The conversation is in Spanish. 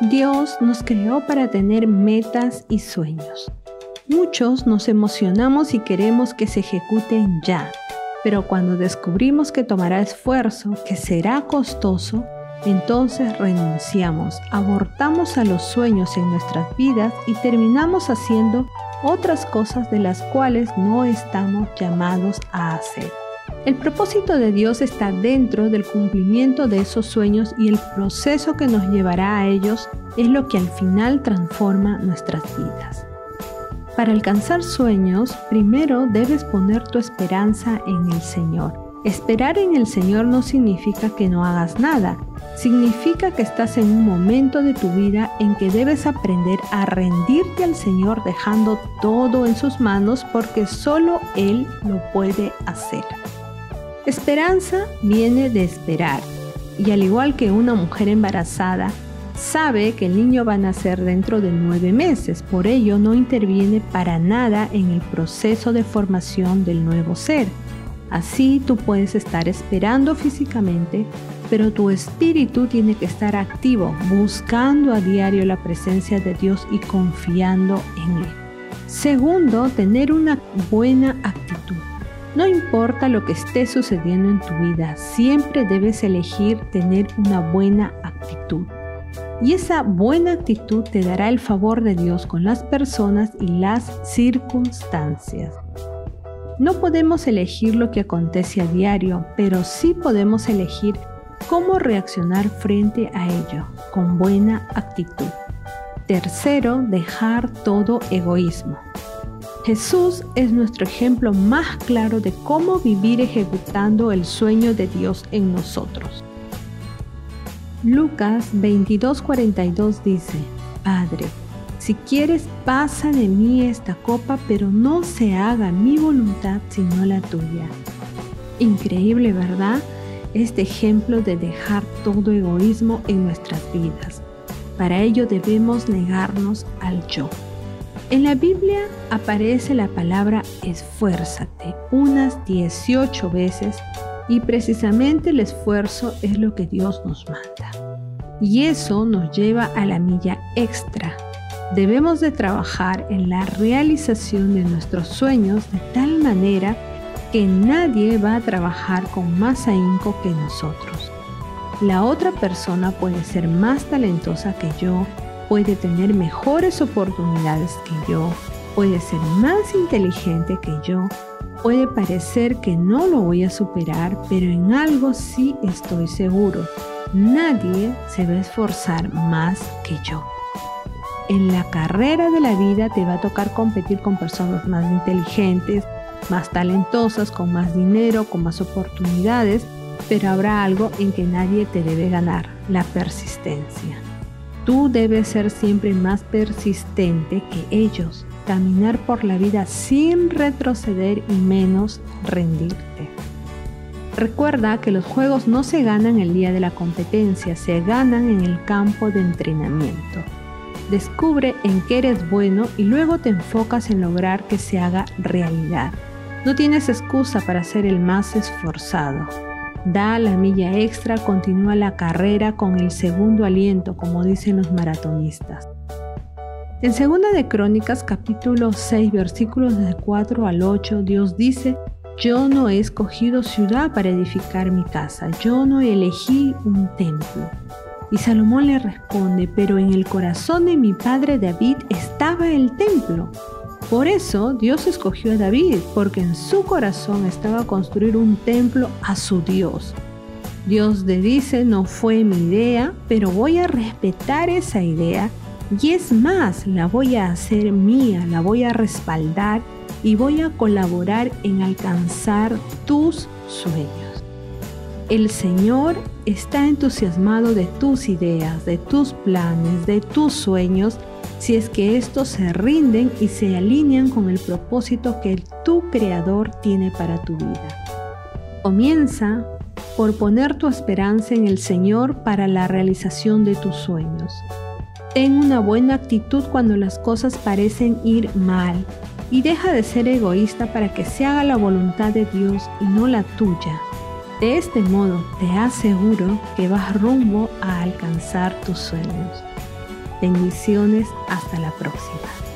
Dios nos creó para tener metas y sueños. Muchos nos emocionamos y queremos que se ejecuten ya, pero cuando descubrimos que tomará esfuerzo, que será costoso, entonces renunciamos, abortamos a los sueños en nuestras vidas y terminamos haciendo otras cosas de las cuales no estamos llamados a hacer. El propósito de Dios está dentro del cumplimiento de esos sueños y el proceso que nos llevará a ellos es lo que al final transforma nuestras vidas. Para alcanzar sueños, primero debes poner tu esperanza en el Señor. Esperar en el Señor no significa que no hagas nada, significa que estás en un momento de tu vida en que debes aprender a rendirte al Señor dejando todo en sus manos porque solo Él lo puede hacer. Esperanza viene de esperar y al igual que una mujer embarazada, sabe que el niño va a nacer dentro de nueve meses, por ello no interviene para nada en el proceso de formación del nuevo ser. Así tú puedes estar esperando físicamente, pero tu espíritu tiene que estar activo, buscando a diario la presencia de Dios y confiando en Él. Segundo, tener una buena actitud. No importa lo que esté sucediendo en tu vida, siempre debes elegir tener una buena actitud. Y esa buena actitud te dará el favor de Dios con las personas y las circunstancias. No podemos elegir lo que acontece a diario, pero sí podemos elegir cómo reaccionar frente a ello, con buena actitud. Tercero, dejar todo egoísmo. Jesús es nuestro ejemplo más claro de cómo vivir ejecutando el sueño de Dios en nosotros. Lucas 22:42 dice, Padre, si quieres pasa de mí esta copa, pero no se haga mi voluntad sino la tuya. Increíble, ¿verdad? Este ejemplo de dejar todo egoísmo en nuestras vidas. Para ello debemos negarnos al yo. En la Biblia aparece la palabra esfuérzate unas 18 veces y precisamente el esfuerzo es lo que Dios nos manda. Y eso nos lleva a la milla extra. Debemos de trabajar en la realización de nuestros sueños de tal manera que nadie va a trabajar con más ahínco que nosotros. La otra persona puede ser más talentosa que yo, puede tener mejores oportunidades que yo, puede ser más inteligente que yo, puede parecer que no lo voy a superar, pero en algo sí estoy seguro. Nadie se va a esforzar más que yo. En la carrera de la vida te va a tocar competir con personas más inteligentes, más talentosas, con más dinero, con más oportunidades, pero habrá algo en que nadie te debe ganar, la persistencia. Tú debes ser siempre más persistente que ellos, caminar por la vida sin retroceder y menos rendirte. Recuerda que los juegos no se ganan el día de la competencia, se ganan en el campo de entrenamiento. Descubre en qué eres bueno y luego te enfocas en lograr que se haga realidad. No tienes excusa para ser el más esforzado. Da la milla extra, continúa la carrera con el segundo aliento, como dicen los maratonistas. En Segunda de Crónicas capítulo 6 versículos de 4 al 8, Dios dice, yo no he escogido ciudad para edificar mi casa, yo no elegí un templo. Y Salomón le responde, pero en el corazón de mi padre David estaba el templo. Por eso Dios escogió a David, porque en su corazón estaba construir un templo a su Dios. Dios le dice, no fue mi idea, pero voy a respetar esa idea y es más, la voy a hacer mía, la voy a respaldar y voy a colaborar en alcanzar tus sueños. El Señor está entusiasmado de tus ideas, de tus planes, de tus sueños si es que estos se rinden y se alinean con el propósito que tu creador tiene para tu vida. Comienza por poner tu esperanza en el Señor para la realización de tus sueños. Ten una buena actitud cuando las cosas parecen ir mal y deja de ser egoísta para que se haga la voluntad de Dios y no la tuya. De este modo te aseguro que vas rumbo a alcanzar tus sueños. Bendiciones, hasta la próxima.